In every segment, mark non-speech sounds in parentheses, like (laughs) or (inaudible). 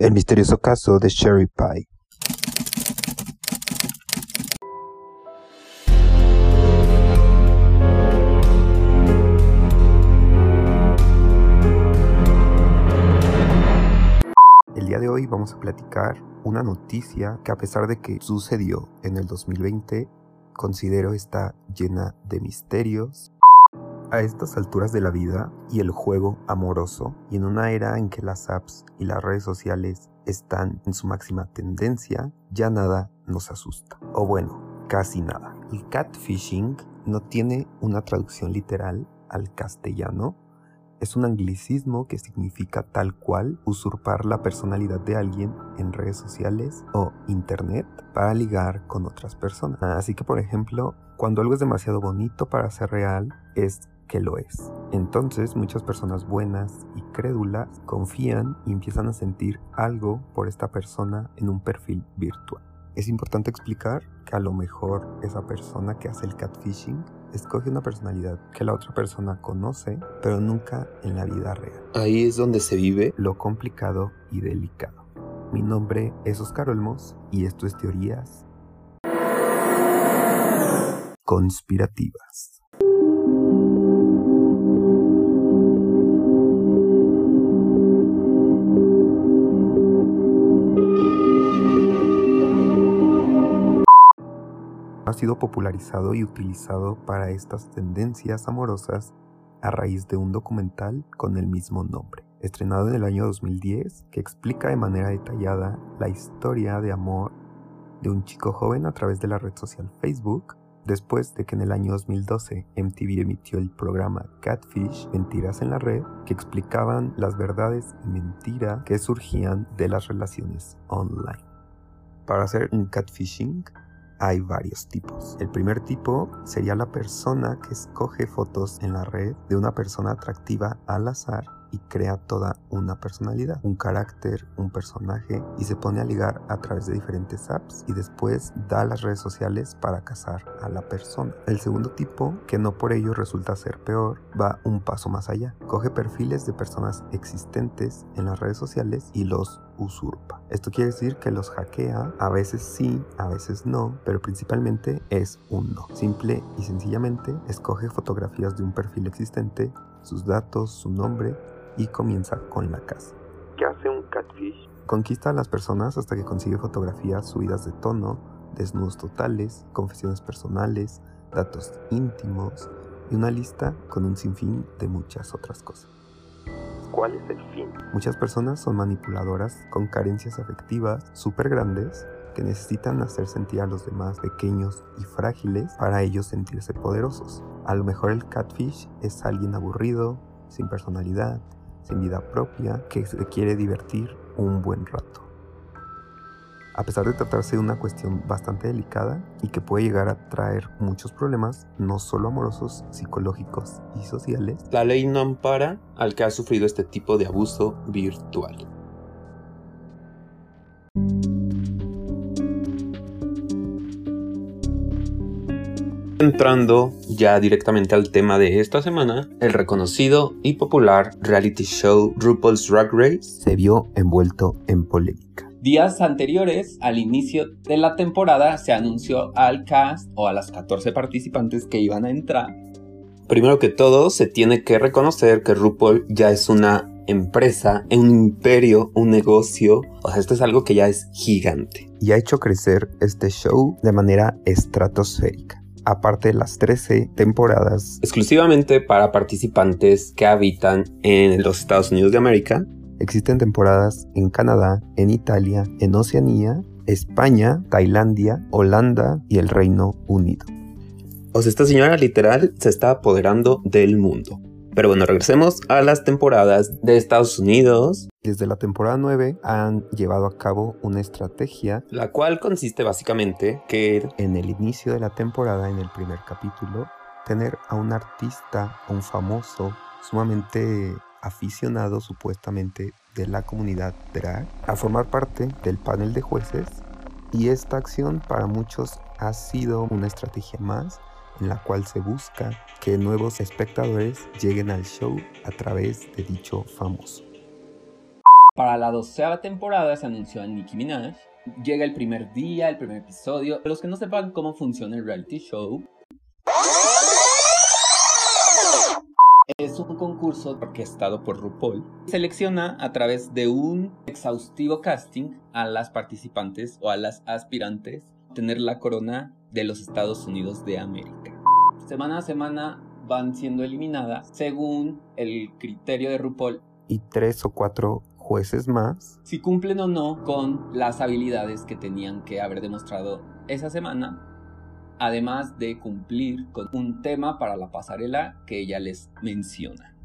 El misterioso caso de Sherry Pie. El día de hoy vamos a platicar una noticia que a pesar de que sucedió en el 2020, considero está llena de misterios. A estas alturas de la vida y el juego amoroso, y en una era en que las apps y las redes sociales están en su máxima tendencia, ya nada nos asusta. O bueno, casi nada. El catfishing no tiene una traducción literal al castellano, es un anglicismo que significa tal cual usurpar la personalidad de alguien en redes sociales o internet para ligar con otras personas. Así que por ejemplo, cuando algo es demasiado bonito para ser real, es que lo es. Entonces muchas personas buenas y crédulas confían y empiezan a sentir algo por esta persona en un perfil virtual. Es importante explicar que a lo mejor esa persona que hace el catfishing escoge una personalidad que la otra persona conoce, pero nunca en la vida real. Ahí es donde se vive Lo complicado y delicado. Mi nombre es Oscar Olmos y esto es Teorías Conspirativas. Ha sido popularizado y utilizado para estas tendencias amorosas a raíz de un documental con el mismo nombre, estrenado en el año 2010, que explica de manera detallada la historia de amor de un chico joven a través de la red social Facebook, después de que en el año 2012 MTV emitió el programa Catfish, Mentiras en la Red, que explicaban las verdades y mentiras que surgían de las relaciones online. Para hacer un catfishing, hay varios tipos. El primer tipo sería la persona que escoge fotos en la red de una persona atractiva al azar y crea toda una personalidad, un carácter, un personaje y se pone a ligar a través de diferentes apps y después da las redes sociales para cazar a la persona. El segundo tipo, que no por ello resulta ser peor, va un paso más allá. Coge perfiles de personas existentes en las redes sociales y los usurpa. Esto quiere decir que los hackea, a veces sí, a veces no, pero principalmente es un no. Simple y sencillamente escoge fotografías de un perfil existente, sus datos, su nombre y comienza con la casa. ¿Qué hace un catfish? Conquista a las personas hasta que consigue fotografías subidas de tono, desnudos totales, confesiones personales, datos íntimos y una lista con un sinfín de muchas otras cosas. ¿Cuál es el fin? Muchas personas son manipuladoras con carencias afectivas súper grandes que necesitan hacer sentir a los demás pequeños y frágiles para ellos sentirse poderosos. A lo mejor el catfish es alguien aburrido, sin personalidad, sin vida propia, que se quiere divertir un buen rato. A pesar de tratarse de una cuestión bastante delicada y que puede llegar a traer muchos problemas, no solo amorosos, psicológicos y sociales, La ley no ampara al que ha sufrido este tipo de abuso virtual. Entrando ya directamente al tema de esta semana, el reconocido y popular reality show RuPaul's Drag Race se vio envuelto en polémica. Días anteriores al inicio de la temporada se anunció al cast o a las 14 participantes que iban a entrar. Primero que todo, se tiene que reconocer que RuPaul ya es una empresa, un imperio, un negocio. O sea, esto es algo que ya es gigante. Y ha hecho crecer este show de manera estratosférica. Aparte de las 13 temporadas Exclusivamente para participantes que habitan en los Estados Unidos de América. Existen temporadas en Canadá, en Italia, en Oceanía, España, Tailandia, Holanda y el Reino Unido. O sea, esta señora literal se está apoderando del mundo. Pero bueno, regresemos a las temporadas de Estados Unidos, Desde la temporada 9 han llevado a cabo una estrategia la cual consiste básicamente que en el inicio de la temporada, en el primer capítulo, tener a un artista, a un famoso, sumamente aficionado supuestamente de la comunidad drag, a formar parte del panel de jueces. Y esta acción para muchos ha sido una estrategia más en la cual se busca que nuevos espectadores lleguen al show a través de dicho famoso. Para la doceava temporada se anunció a Nicki Minaj. Llega el primer día, el primer episodio. Los que no sepan cómo funciona el reality show, Es un concurso orquestado por RuPaul. Selecciona a través de un exhaustivo casting a las participantes o a las aspirantes tener la corona de los Estados Unidos de América. Semana a semana van siendo eliminadas según el criterio de RuPaul. Y tres o cuatro jueces más. Si cumplen o no con las habilidades que tenían que haber demostrado esa semana además de cumplir con un tema para la pasarela que ella les menciona.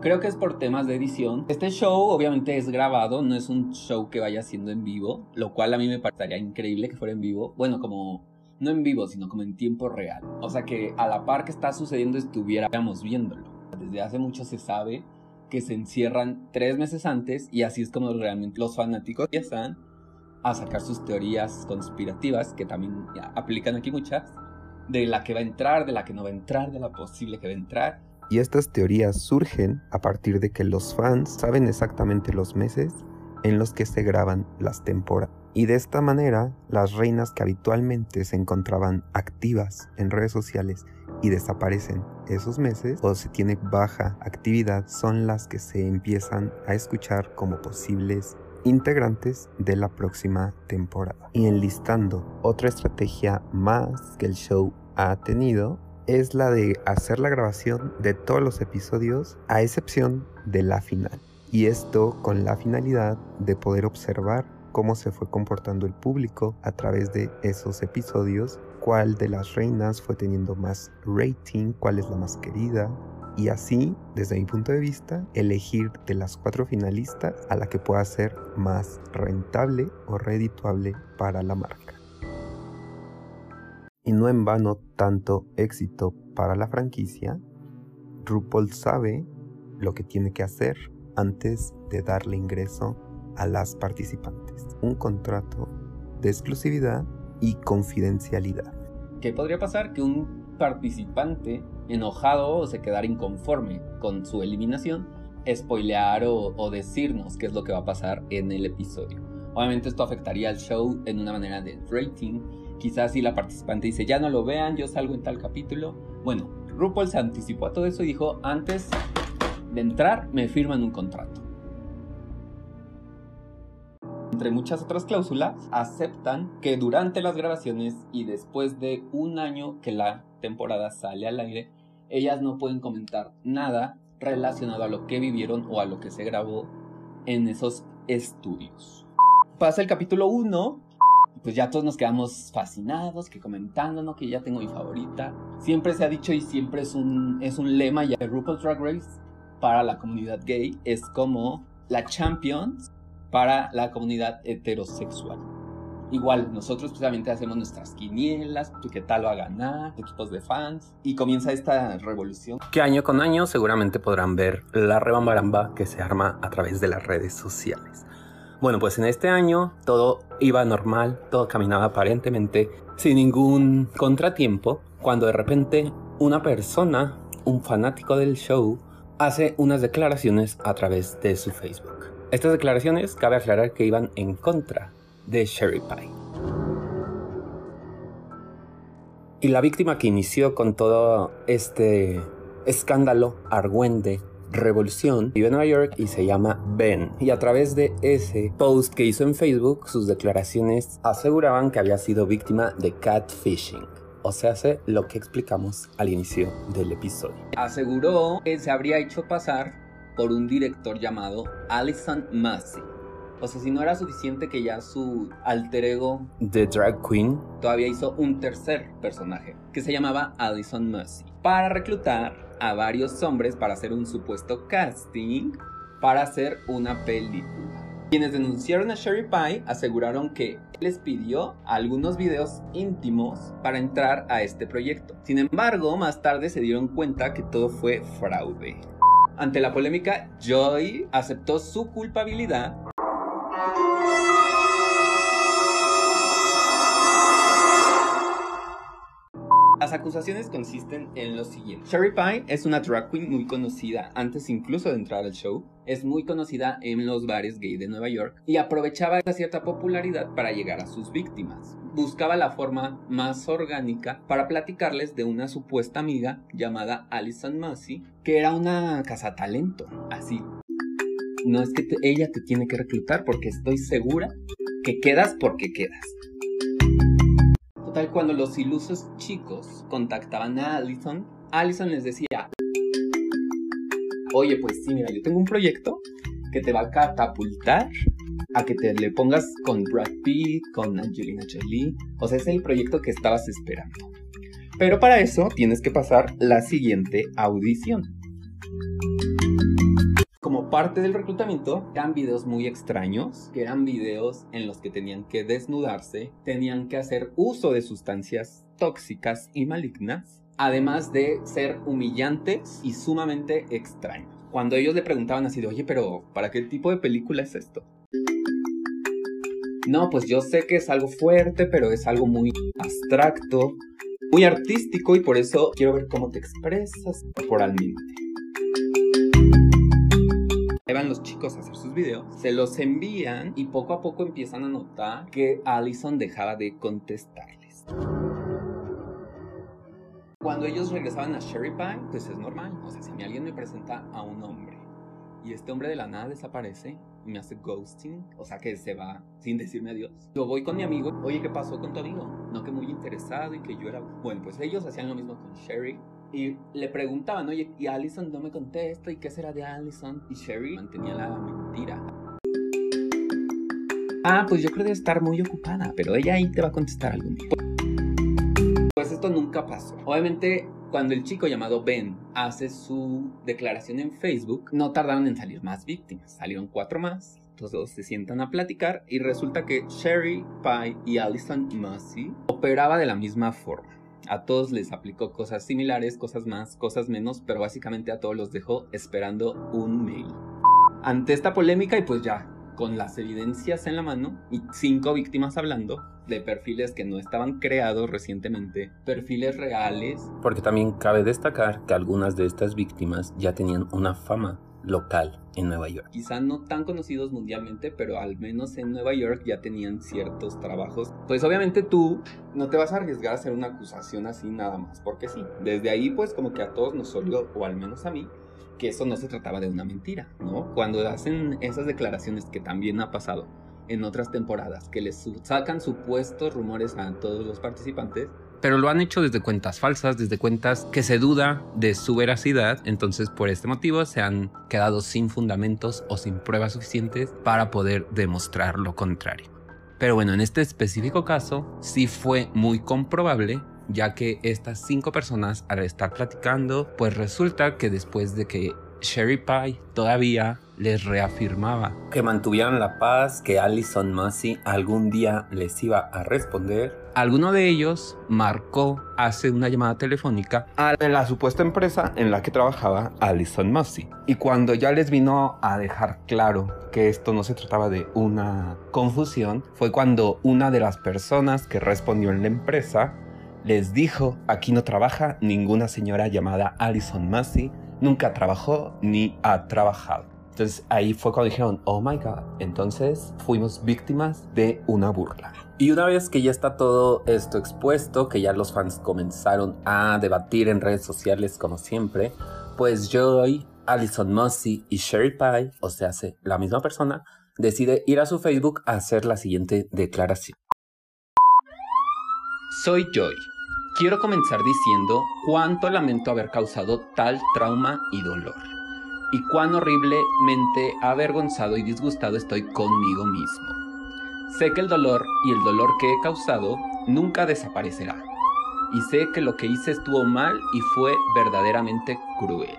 Creo que es por temas de edición. Este show obviamente es grabado, no es un show que vaya siendo en vivo, lo cual a mí me parecería increíble que fuera en vivo. Bueno, como no en vivo, sino como en tiempo real. O sea que a la par que está sucediendo estuviéramos viéndolo. Desde hace mucho se sabe que se encierran tres meses antes y así es como realmente los fanáticos están a sacar sus teorías conspirativas, que también aplican aquí muchas, de la que va a entrar, de la que no va a entrar, de la posible que va a entrar. Y estas teorías surgen a partir de que los fans saben exactamente los meses en los que se graban las temporadas. Y de esta manera, las reinas que habitualmente se encontraban activas en redes sociales y desaparecen esos meses o se tiene baja actividad son las que se empiezan a escuchar como posibles integrantes de la próxima temporada. Y enlistando otra estrategia más que el show ha tenido es la de hacer la grabación de todos los episodios a excepción de la final. Y esto con la finalidad de poder observar cómo se fue comportando el público a través de esos episodios, cuál de las reinas fue teniendo más rating, cuál es la más querida, y así, desde mi punto de vista, elegir de las cuatro finalistas a la que pueda ser más rentable o redituable para la marca. Y no en vano tanto éxito para la franquicia, RuPaul sabe lo que tiene que hacer antes de darle ingreso a las participantes. Un contrato de exclusividad y confidencialidad. ¿Qué podría pasar? Que un participante enojado o se quedara inconforme con su eliminación, spoilear o, decirnos qué es lo que va a pasar en el episodio. Obviamente esto afectaría al show en una manera de rating. Quizás si la participante dice, ya no lo vean, yo salgo en tal capítulo. Bueno, RuPaul se anticipó a todo eso y dijo, antes de entrar me firman un contrato. Entre muchas otras cláusulas, aceptan que durante las grabaciones y después de un año que la temporada sale al aire, ellas no pueden comentar nada relacionado a lo que vivieron o a lo que se grabó en esos estudios. Pasa el capítulo 1, pues ya todos nos quedamos fascinados, que comentando, ¿no? Que ya tengo mi favorita. Siempre se ha dicho y siempre es un, es un lema ya de RuPaul's Drag Race para la comunidad gay. Es como la Champions para la comunidad heterosexual. Igual, nosotros precisamente hacemos nuestras quinielas, qué tal va a ganar, equipos de fans, y comienza esta revolución. Que año con año seguramente podrán ver la rebambaramba que se arma a través de las redes sociales. Bueno, pues en este año todo iba normal, todo caminaba aparentemente sin ningún contratiempo, cuando de repente una persona, un fanático del show, hace unas declaraciones a través de su Facebook. Estas declaraciones cabe aclarar que iban en contra de Sherry Pie. Y la víctima que inició con todo este escándalo, argüende, revolución, vive en Nueva York y se llama Ben. Y a través de ese post que hizo en Facebook, sus declaraciones aseguraban que había sido víctima de catfishing. O sea, hace lo que explicamos al inicio del episodio. Aseguró que se habría hecho pasar por un director llamado Alison Massey o sea, si no era suficiente que ya su alter ego The Drag Queen todavía hizo un tercer personaje que se llamaba Allison Mercy para reclutar a varios hombres para hacer un supuesto casting para hacer una película. Quienes denunciaron a Sherry Pie aseguraron que les pidió algunos videos íntimos para entrar a este proyecto. Sin embargo, más tarde se dieron cuenta que todo fue fraude. Ante la polémica, Joy aceptó su culpabilidad Las acusaciones consisten en lo siguiente. Sherry Pie es una drag queen muy conocida antes incluso de entrar al show. Es muy conocida en los bares gay de Nueva York y aprovechaba esa cierta popularidad para llegar a sus víctimas. Buscaba la forma más orgánica para platicarles de una supuesta amiga llamada Alison Massey, que era una cazatalento, así. No es que ella te tiene que reclutar porque estoy segura que quedas porque quedas. Cuando los ilusos chicos contactaban a Allison, Allison les decía, oye, pues sí, mira, yo tengo un proyecto que te va a catapultar a que te le pongas con Brad Pitt, con Angelina Jolie. O sea, es el proyecto que estabas esperando. Pero para eso tienes que pasar la siguiente audición. Como parte del reclutamiento, eran videos muy extraños, que eran videos en los que tenían que desnudarse, tenían que hacer uso de sustancias tóxicas y malignas, además de ser humillantes y sumamente extraños. Cuando ellos le preguntaban así de, oye, pero ¿para qué tipo de película es esto? No, pues yo sé que es algo fuerte, pero es algo muy abstracto, muy artístico y por eso quiero ver cómo te expresas corporalmente. Los chicos a hacer sus videos, se los envían y poco a poco empiezan a notar que Allison dejaba de contestarles. Cuando ellos regresaban a Sherry Pie, pues es normal. O sea, si alguien me presenta a un hombre y este hombre de la nada desaparece y me hace ghosting, o sea que se va sin decirme adiós. Yo voy con mi amigo, oye, ¿qué pasó con tu amigo? No, que muy interesado y que yo era... Bueno, pues ellos hacían lo mismo con Sherry y le preguntaban, oye, y Allison no me contesta, ¿y qué será de Allison? Y Sherry mantenía la mentira. Ah, pues yo creo que estar muy ocupada, pero ella ahí te va a contestar algún día. Pues esto nunca pasó. Obviamente, cuando el chico llamado Ben hace su declaración en Facebook, no tardaron en salir más víctimas. Salieron cuatro más. Todos se sientan a platicar y resulta que Sherry Pie y Allison Massey operaba de la misma forma. A todos les aplicó cosas similares, cosas más, cosas menos, pero básicamente a todos los dejó esperando un mail. Ante esta polémica y pues ya, con las evidencias en la mano y cinco víctimas hablando de perfiles que no estaban creados recientemente, perfiles reales. Porque también cabe destacar que algunas de estas víctimas ya tenían una fama local en Nueva York. Quizá no tan conocidos mundialmente, pero al menos en Nueva York ya tenían ciertos trabajos. Pues obviamente tú no te vas a arriesgar a hacer una acusación así nada más, porque sí. Desde ahí pues como que a todos nos olió, o al menos a mí, que eso no se trataba de una mentira, ¿no? Cuando hacen esas declaraciones que también ha pasado en otras temporadas, que les sacan supuestos rumores a todos los participantes, Pero lo han hecho desde cuentas falsas, desde cuentas que se duda de su veracidad, entonces por este motivo se han quedado sin fundamentos o sin pruebas suficientes para poder demostrar lo contrario. Pero bueno, en este específico caso sí fue muy comprobable ya que estas cinco personas al estar platicando, pues resulta que después de que Sherry Pie todavía les reafirmaba que mantuvieran la paz, que Allison Massey algún día les iba a responder, alguno de ellos marcó hace una llamada telefónica a la supuesta empresa en la que trabajaba Allison Massey. Y cuando ya les vino a dejar claro que esto no se trataba de una confusión, fue cuando una de las personas que respondió en la empresa les dijo, aquí no trabaja ninguna señora llamada Allison Massey, nunca trabajó ni ha trabajado. Entonces ahí fue cuando dijeron, oh my god, entonces fuimos víctimas de una burla. Y una vez que ya está todo esto expuesto, que ya los fans comenzaron a debatir en redes sociales como siempre, pues Joy, Allison Massey y Sherry Pie, o sea, la misma persona, decide ir a su Facebook a hacer la siguiente declaración. Soy Joy. Quiero comenzar diciendo cuánto lamento haber causado tal trauma y dolor. Y cuán horriblemente avergonzado y disgustado estoy conmigo mismo. Sé que el dolor y el dolor que he causado nunca desaparecerá. Y sé que lo que hice estuvo mal y fue verdaderamente cruel.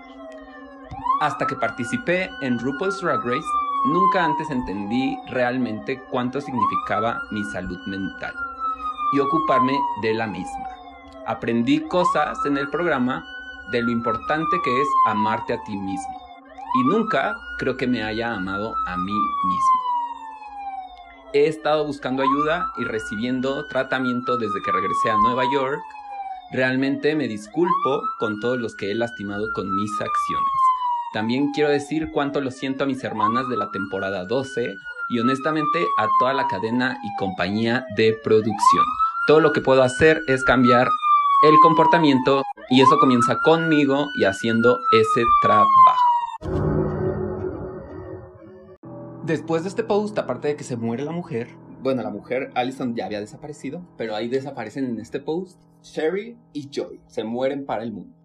Hasta que participé en RuPaul's Drag Race, nunca antes entendí realmente cuánto significaba mi salud mental y ocuparme de la misma. Aprendí cosas en el programa de lo importante que es amarte a ti mismo. Y nunca creo que me haya amado a mí mismo. He estado buscando ayuda y recibiendo tratamiento desde que regresé a Nueva York, Realmente me disculpo con todos los que he lastimado con mis acciones. También quiero decir cuánto lo siento a mis hermanas de la temporada 12 y honestamente a toda la cadena y compañía de producción. Todo lo que puedo hacer es cambiar el comportamiento y eso comienza conmigo y haciendo ese trabajo. Después de este post, aparte de que se muere la mujer, bueno, la mujer Allison ya había desaparecido, pero ahí desaparecen en este post Sherry y Joy. Se mueren para el mundo.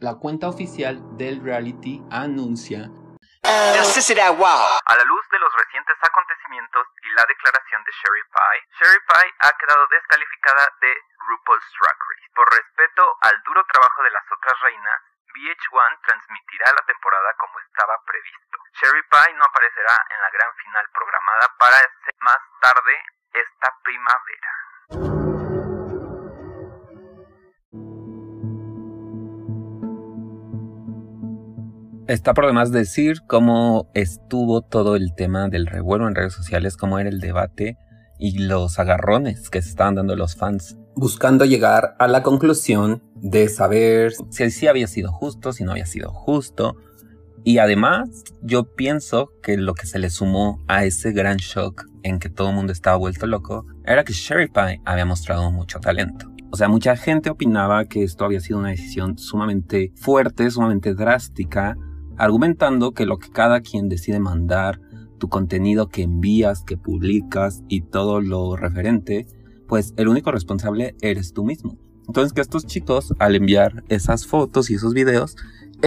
La cuenta oficial del reality anuncia a la luz de los recientes acontecimientos y la declaración de Sherry Pie, Sherry Pie ha quedado descalificada de RuPaul's Drag Race. Por respeto al duro trabajo de las otras reinas, VH1 transmitirá la temporada como estaba previsto. Sherry Pie no aparecerá en la gran final programada para más tarde esta primavera. Está por demás decir cómo estuvo todo el tema del revuelo en redes sociales, cómo era el debate y los agarrones que se estaban dando los fans, buscando llegar a la conclusión de saber si sí había sido justo, si no había sido justo. Y además, yo pienso que lo que se le sumó a ese gran shock en que todo el mundo estaba vuelto loco era que Sherry Pie había mostrado mucho talento. O sea, mucha gente opinaba que esto había sido una decisión sumamente fuerte, sumamente drástica, argumentando que lo que cada quien decide mandar, tu contenido que envías, que publicas y todo lo referente, pues el único responsable eres tú mismo. Entonces que estos chicos al enviar esas fotos y esos videos,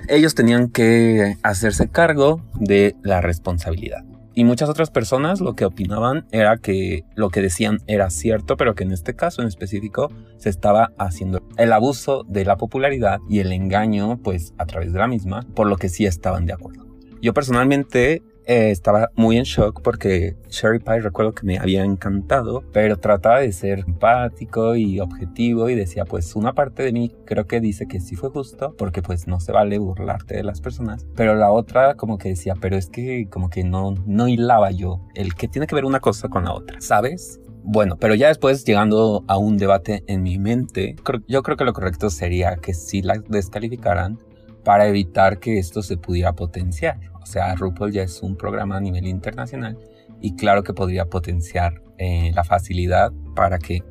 ellos tenían que hacerse cargo de la responsabilidad. Y muchas otras personas lo que opinaban era que lo que decían era cierto, pero que en este caso en específico se estaba haciendo el abuso de la popularidad y el engaño pues a través de la misma, por lo que sí estaban de acuerdo. Yo personalmente eh, estaba muy en shock porque Sherry Pie recuerdo que me había encantado, pero trataba de ser empático y objetivo y decía pues una parte de mí creo que dice que sí fue justo porque pues no se vale burlarte de las personas, pero la otra como que decía pero es que como que no, no hilaba yo el que tiene que ver una cosa con la otra, ¿sabes? Bueno, pero ya después llegando a un debate en mi mente, yo creo que lo correcto sería que sí la descalificaran para evitar que esto se pudiera potenciar. O sea, RuPaul ya es un programa a nivel internacional y claro que podría potenciar eh, la facilidad para que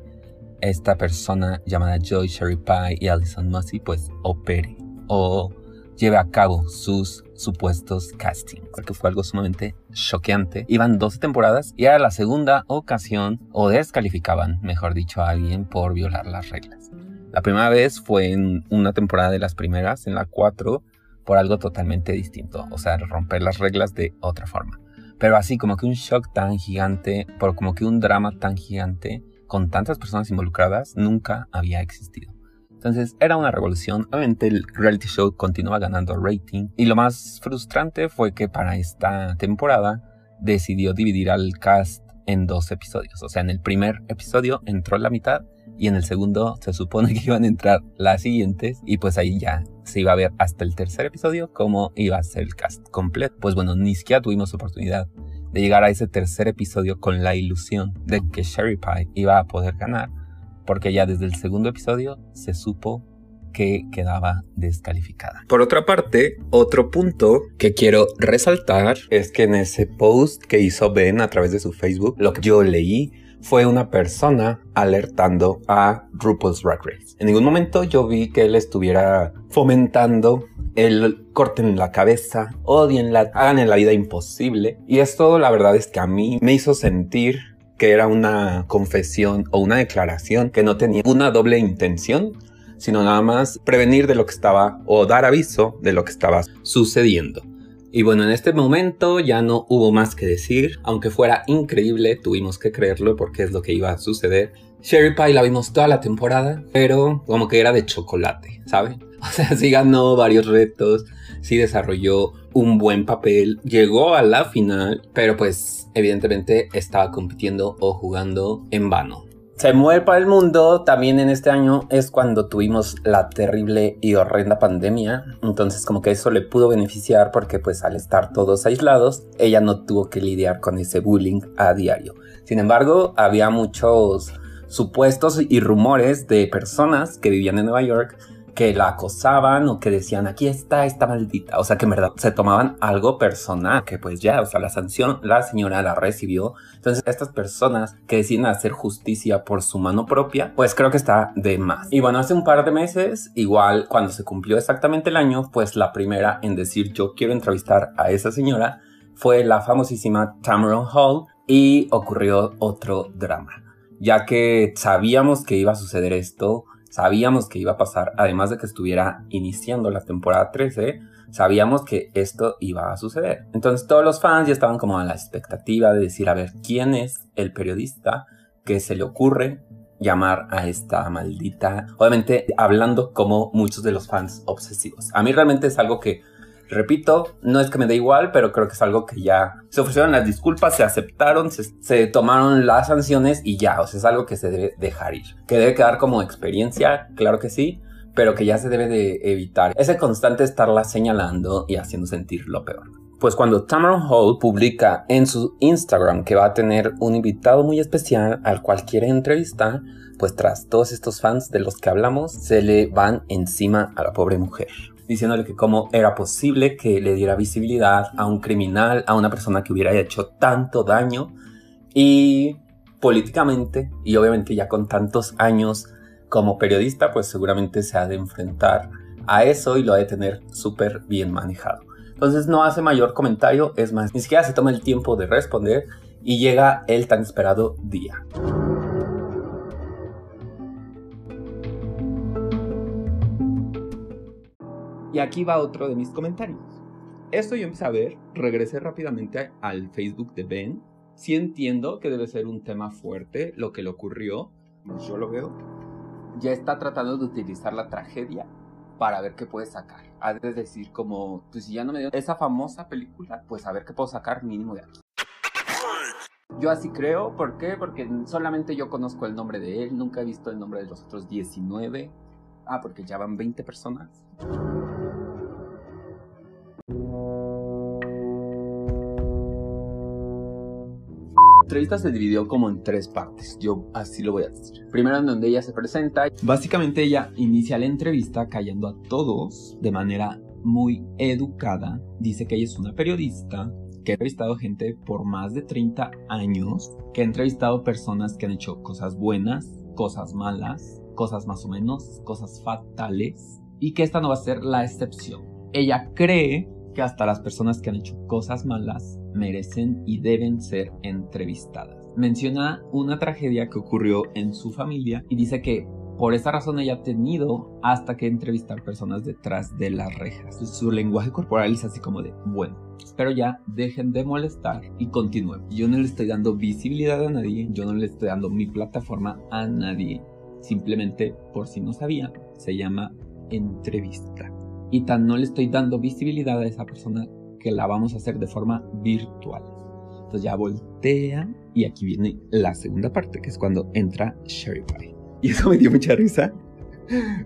esta persona llamada Joy Sherry Pie y Alison Mussey pues opere o lleve a cabo sus supuestos castings, porque fue algo sumamente choqueante. Iban 12 temporadas y era la segunda ocasión o descalificaban, mejor dicho, a alguien por violar las reglas. La primera vez fue en una temporada de las primeras, en la 4, por algo totalmente distinto, o sea, romper las reglas de otra forma. Pero así como que un shock tan gigante, por como que un drama tan gigante, con tantas personas involucradas, nunca había existido. Entonces era una revolución. Obviamente el reality show continuaba ganando rating. Y lo más frustrante fue que para esta temporada decidió dividir al cast en dos episodios. O sea, en el primer episodio entró la mitad y en el segundo se supone que iban a entrar las siguientes y pues ahí ya se iba a ver hasta el tercer episodio cómo iba a ser el cast completo. Pues bueno, ni siquiera tuvimos oportunidad de llegar a ese tercer episodio con la ilusión de que Sherry Pie iba a poder ganar, porque ya desde el segundo episodio se supo que quedaba descalificada. Por otra parte, otro punto que quiero resaltar es que en ese post que hizo Ben a través de su Facebook, lo que yo leí fue una persona alertando a RuPaul's Drag Race. En ningún momento yo vi que él estuviera fomentando el corten la cabeza, odienla, hagan en la vida imposible. Y esto la verdad es que a mí me hizo sentir que era una confesión o una declaración que no tenía una doble intención, sino nada más prevenir de lo que estaba o dar aviso de lo que estaba sucediendo. Y bueno, en este momento ya no hubo más que decir, aunque fuera increíble, tuvimos que creerlo porque es lo que iba a suceder. Sherry Pie la vimos toda la temporada, pero como que era de chocolate, ¿sabe? (laughs) O sea, sí ganó varios retos, sí desarrolló un buen papel, llegó a la final, pero pues evidentemente estaba compitiendo o jugando en vano se mueve para el mundo también en este año es cuando tuvimos la terrible y horrenda pandemia. Entonces como que eso le pudo beneficiar porque pues al estar todos aislados, ella no tuvo que lidiar con ese bullying a diario. Sin embargo, había muchos supuestos y rumores de personas que vivían en Nueva York que la acosaban o que decían aquí está esta maldita, o sea que en verdad se tomaban algo personal, que pues ya, o sea, la sanción la señora la recibió. Entonces estas personas que deciden hacer justicia por su mano propia, pues creo que está de más. Y bueno, hace un par de meses, igual cuando se cumplió exactamente el año, pues la primera en decir yo quiero entrevistar a esa señora fue la famosísima Tamron Hall y ocurrió otro drama, ya que sabíamos que iba a suceder esto Sabíamos que iba a pasar, además de que estuviera iniciando la temporada 13, sabíamos que esto iba a suceder. Entonces todos los fans ya estaban como a la expectativa de decir, a ver, ¿quién es el periodista que se le ocurre llamar a esta maldita? Obviamente hablando como muchos de los fans obsesivos. A mí realmente es algo que Repito, no es que me dé igual, pero creo que es algo que ya se ofrecieron las disculpas, se aceptaron, se, tomaron las sanciones y ya, o sea, es algo que se debe dejar ir. Que debe quedar como experiencia, claro que sí, pero que ya se debe de evitar ese constante estarla señalando y haciendo sentir lo peor. Pues cuando Tamron Hall publica en su Instagram que va a tener un invitado muy especial al cual quiere entrevistar, pues tras todos estos fans de los que hablamos, se le van encima a la pobre mujer diciéndole que cómo era posible que le diera visibilidad a un criminal, a una persona que hubiera hecho tanto daño y políticamente y obviamente ya con tantos años como periodista pues seguramente se ha de enfrentar a eso y lo ha de tener súper bien manejado. Entonces no hace mayor comentario, es más, ni siquiera se toma el tiempo de responder y llega el tan esperado día. Y aquí va otro de mis comentarios. Esto yo empecé a ver, regresé rápidamente al Facebook de Ben. Sí entiendo que debe ser un tema fuerte lo que le ocurrió. Yo lo veo. Ya está tratando de utilizar la tragedia para ver qué puede sacar. Ha de decir como, pues si ya no me dio esa famosa película, pues a ver qué puedo sacar mínimo de aquí. Yo así creo, ¿por qué? Porque solamente yo conozco el nombre de él, nunca he visto el nombre de los otros 19. Ah, porque ya van 20 personas. Entrevista se dividió como en tres partes, yo así lo voy a decir. Primero en donde ella se presenta, básicamente ella inicia la entrevista callando a todos de manera muy educada. Dice que ella es una periodista, que ha entrevistado gente por más de 30 años, que ha entrevistado personas que han hecho cosas buenas, cosas malas, cosas más o menos, cosas fatales, y que esta no va a ser la excepción. Ella cree que hasta las personas que han hecho cosas malas merecen y deben ser entrevistadas. Menciona una tragedia que ocurrió en su familia y dice que por esa razón ella ha tenido hasta que entrevistar personas detrás de las rejas. Su lenguaje corporal es así como de, bueno, espero ya dejen de molestar y continúen. Yo no le estoy dando visibilidad a nadie, yo no le estoy dando mi plataforma a nadie. Simplemente, por si no sabían, se llama entrevista y tan no le estoy dando visibilidad a esa persona que la vamos a hacer de forma virtual. Entonces ya voltea y aquí viene la segunda parte, que es cuando entra Sherry Pie. Y eso me dio mucha risa.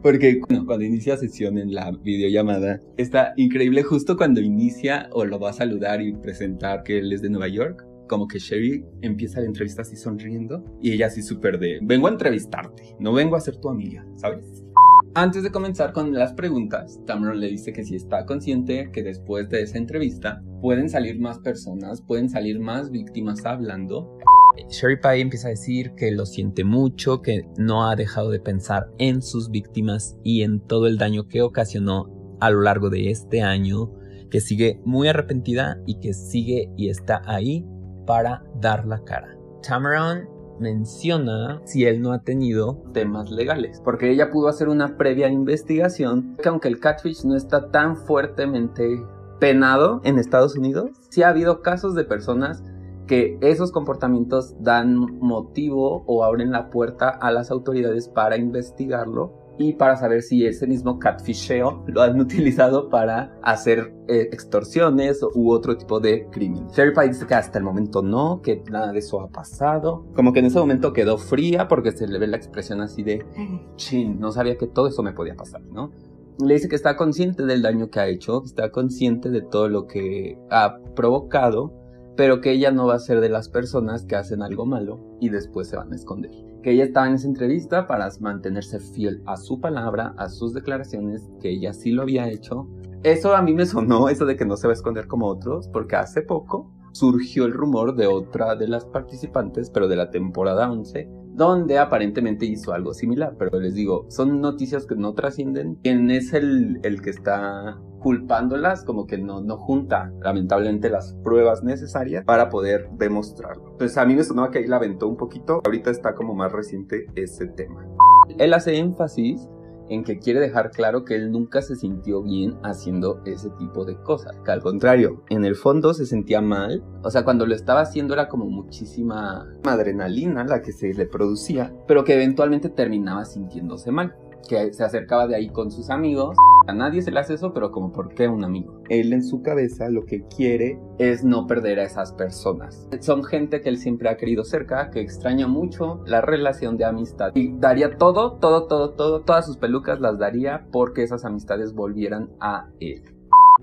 Porque cuando inicia sesión en la videollamada, está increíble justo cuando inicia o lo va a saludar y presentar que él es de Nueva York. Como que Sherry empieza la entrevista así sonriendo y ella así súper de, vengo a entrevistarte, no vengo a ser tu amiga, ¿sabes? Antes de comenzar con las preguntas, Tamron le dice que si está consciente que después de esa entrevista pueden salir más personas, pueden salir más víctimas hablando. Sherry Pie empieza a decir que lo siente mucho, que no ha dejado de pensar en sus víctimas y en todo el daño que ocasionó a lo largo de este año, que sigue muy arrepentida y que sigue y está ahí para dar la cara. Tamron menciona si él no ha tenido temas legales, porque ella pudo hacer una previa investigación que aunque el catfish no está tan fuertemente penado en Estados Unidos, sí ha habido casos de personas que esos comportamientos dan motivo o abren la puerta a las autoridades para investigarlo y para saber si ese mismo catfisheo lo han (laughs) utilizado para hacer eh, extorsiones u otro tipo de crimen. Sherry Pie dice que hasta el momento no, que nada de eso ha pasado. Como que en ese momento quedó fría porque se le ve la expresión así de, chin, no sabía que todo eso me podía pasar, ¿no? Le dice que está consciente del daño que ha hecho, está consciente de todo lo que ha provocado, pero que ella no va a ser de las personas que hacen algo malo y después se van a esconder que ella estaba en esa entrevista para mantenerse fiel a su palabra, a sus declaraciones, que ella sí lo había hecho. Eso a mí me sonó, eso de que no se va a esconder como otros, porque hace poco surgió el rumor de otra de las participantes, pero de la temporada 11, donde aparentemente hizo algo similar. Pero les digo, son noticias que no trascienden. ¿Quién es el, el que está culpándolas? Como que no, no junta, lamentablemente, las pruebas necesarias para poder demostrarlo. Entonces a mí me sonaba que ahí la aventó un poquito. Ahorita está como más reciente ese tema. Él hace énfasis en que quiere dejar claro que él nunca se sintió bien haciendo ese tipo de cosas. Que al contrario, en el fondo se sentía mal. O sea, cuando lo estaba haciendo era como muchísima adrenalina la que se le producía, pero que eventualmente terminaba sintiéndose mal que se acercaba de ahí con sus amigos. A nadie se le hace eso, pero como por qué un amigo. Él en su cabeza lo que quiere es no perder a esas personas. Son gente que él siempre ha querido cerca, que extraña mucho la relación de amistad. Y daría todo, todo, todo, todo, todas sus pelucas las daría porque esas amistades volvieran a él.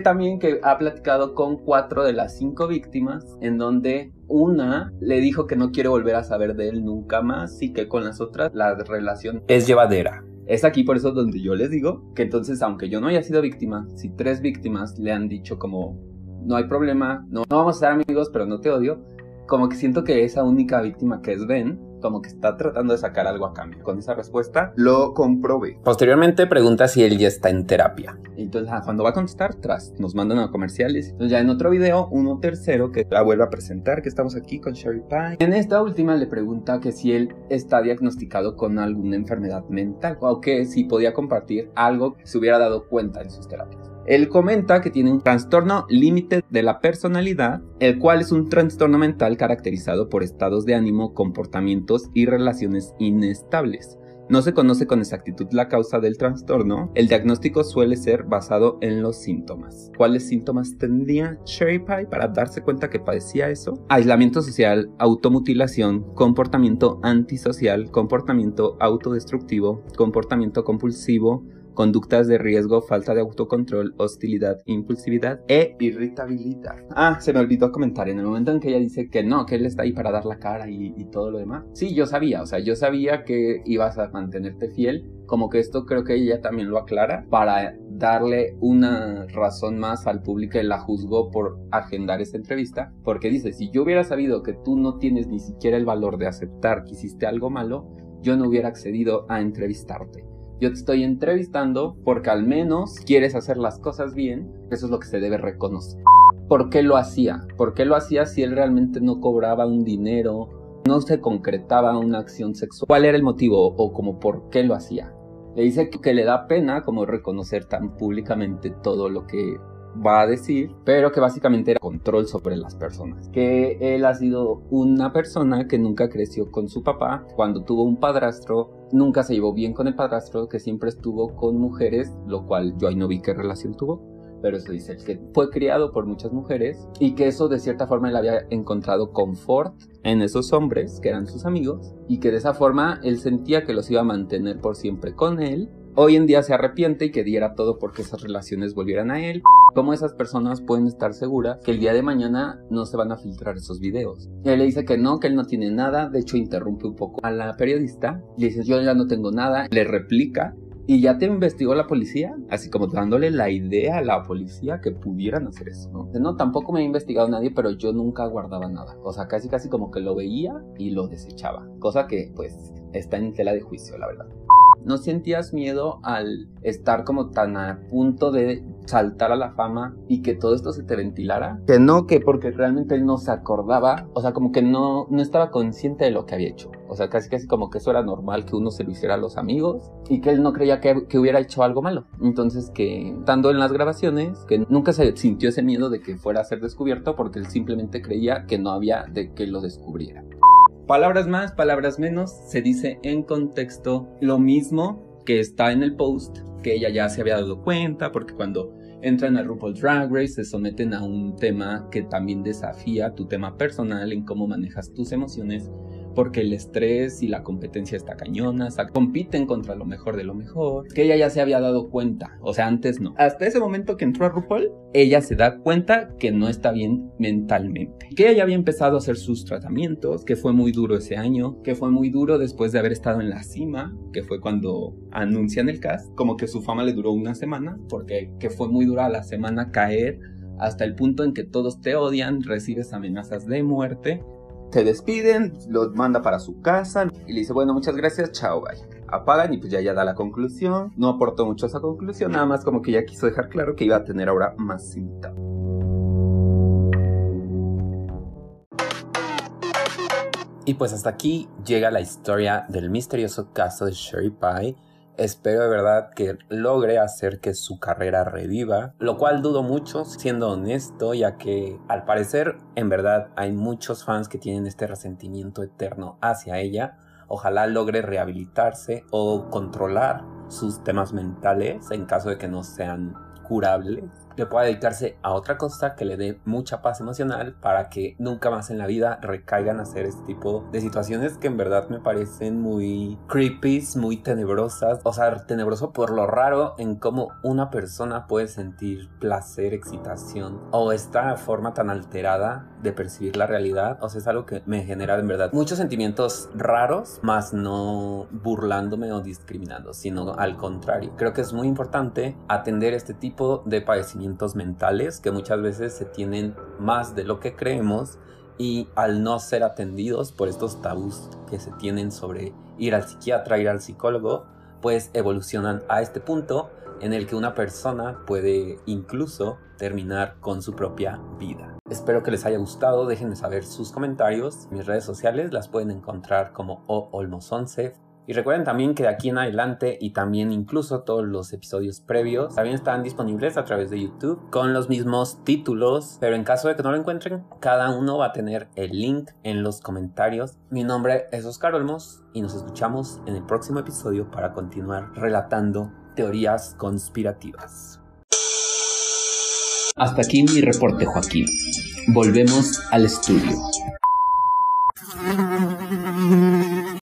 También que ha platicado con cuatro de las cinco víctimas, en donde una le dijo que no quiere volver a saber de él nunca más y que con las otras la relación es llevadera. Es aquí por eso donde yo les digo que entonces, aunque yo no haya sido víctima, si tres víctimas le han dicho como, no hay problema, no, no vamos a ser amigos, pero no te odio, como que siento que esa única víctima que es Ben, como que está tratando de sacar algo a cambio. Con esa respuesta lo comprobé. Posteriormente pregunta si él ya está en terapia. Entonces, ah, cuando va a contestar, tras, nos mandan a comerciales. Entonces, ya en otro video, uno tercero que la vuelve a presentar, que estamos aquí con Sherry Pie. En esta última le pregunta que si él está diagnosticado con alguna enfermedad mental o que si podía compartir algo que se hubiera dado cuenta en sus terapias. Él comenta que tiene un trastorno límite de la personalidad, el cual es un trastorno mental caracterizado por estados de ánimo, comportamientos y relaciones inestables. No se conoce con exactitud la causa del trastorno. El diagnóstico suele ser basado en los síntomas. ¿Cuáles síntomas tendría Sherry Pie para darse cuenta que padecía eso? Aislamiento social, automutilación, comportamiento antisocial, comportamiento autodestructivo, comportamiento compulsivo, conductas de riesgo, falta de autocontrol, hostilidad, impulsividad e irritabilidad. Ah, se me olvidó comentar, en el momento en que ella dice que no, que él está ahí para dar la cara y, todo lo demás. Sí, yo sabía, o sea, yo sabía que ibas a mantenerte fiel, como que esto creo que ella también lo aclara para darle una razón más al público que la juzgó por agendar esta entrevista, porque dice, si yo hubiera sabido que tú no tienes ni siquiera el valor de aceptar que hiciste algo malo, yo no hubiera accedido a entrevistarte. Yo te estoy entrevistando porque al menos quieres hacer las cosas bien. Eso es lo que se debe reconocer. ¿Por qué lo hacía? ¿Por qué lo hacía si él realmente no cobraba un dinero? No se concretaba una acción sexual. ¿Cuál era el motivo o como por qué lo hacía? Le dice que le da pena como reconocer tan públicamente todo lo que va a decir, pero que básicamente era control sobre las personas. Que él ha sido una persona que nunca creció con su papá, cuando tuvo un padrastro, nunca se llevó bien con el padrastro, que siempre estuvo con mujeres, lo cual yo ahí no vi qué relación tuvo. Pero eso dice que fue criado por muchas mujeres y que eso de cierta forma él había encontrado confort en esos hombres que eran sus amigos y que de esa forma él sentía que los iba a mantener por siempre con él hoy en día se arrepiente y que diera todo porque esas relaciones volvieran a él. ¿Cómo esas personas pueden estar seguras que el día de mañana no se van a filtrar esos videos? él le dice que no, que él no tiene nada, de hecho interrumpe un poco a la periodista, le dice yo ya no tengo nada, le replica y ya te investigó la policía, así como dándole la idea a la policía que pudieran hacer eso, ¿no? No, tampoco me ha investigado nadie, pero yo nunca guardaba nada. O sea, casi casi como que lo veía y lo desechaba. Cosa que, pues, está en tela de juicio, la verdad. ¿No sentías miedo al estar como tan a punto de saltar a la fama y que todo esto se te ventilara? Que no, que porque realmente él no se acordaba, o sea, como que no, no estaba consciente de lo que había hecho. O sea, casi casi como que eso era normal que uno se lo hiciera a los amigos y que él no creía que, hubiera hecho algo malo. Entonces que estando en las grabaciones, que nunca se sintió ese miedo de que fuera a ser descubierto porque él simplemente creía que no había de que lo descubriera. Palabras más, palabras menos, se dice en contexto lo mismo que está en el post, que ella ya se había dado cuenta, porque cuando entran a RuPaul Drag Race se someten a un tema que también desafía tu tema personal en cómo manejas tus emociones, porque el estrés y la competencia está cañona, compiten contra lo mejor de lo mejor, que ella ya se había dado cuenta, o sea, antes no. Hasta ese momento que entró a RuPaul, ella se da cuenta que no está bien mentalmente, que ella ya había empezado a hacer sus tratamientos, que fue muy duro ese año, que fue muy duro después de haber estado en la cima, que fue cuando anuncian el cast, como que su fama le duró una semana, porque que fue muy dura la semana caer hasta el punto en que todos te odian, recibes amenazas de muerte, te despiden, los manda para su casa y le dice, bueno, muchas gracias, chao, bye. Apagan y pues ya ya da la conclusión. No aportó mucho a esa conclusión, nada más como que ya quiso dejar claro que iba a tener ahora más invitados. Y pues hasta aquí llega la historia del misterioso caso de Sherry Pie Espero de verdad que logre hacer que su carrera reviva, lo cual dudo mucho, siendo honesto, ya que al parecer en verdad hay muchos fans que tienen este resentimiento eterno hacia ella. Ojalá logre rehabilitarse o controlar sus temas mentales en caso de que no sean curables que pueda dedicarse a otra cosa que le dé mucha paz emocional para que nunca más en la vida recaigan a hacer este tipo de situaciones que en verdad me parecen muy creepy, muy tenebrosas. O sea, tenebroso por lo raro en cómo una persona puede sentir placer, excitación o esta forma tan alterada de percibir la realidad. O sea, es algo que me genera en verdad muchos sentimientos raros, más no burlándome o discriminando, sino al contrario. Creo que es muy importante atender este tipo de padecimientos mentales que muchas veces se tienen más de lo que creemos y al no ser atendidos por estos tabús que se tienen sobre ir al psiquiatra, ir al psicólogo, pues evolucionan a este punto en el que una persona puede incluso terminar con su propia vida. Espero que les haya gustado, déjenme saber sus comentarios. Mis redes sociales las pueden encontrar como oolmos11, y recuerden también que de aquí en adelante y también incluso todos los episodios previos también están disponibles a través de YouTube con los mismos títulos, pero en caso de que no lo encuentren, cada uno va a tener el link en los comentarios. Mi nombre es Oscar Olmos y nos escuchamos en el próximo episodio para continuar relatando teorías conspirativas. Hasta aquí mi reporte, Joaquín. Volvemos al estudio.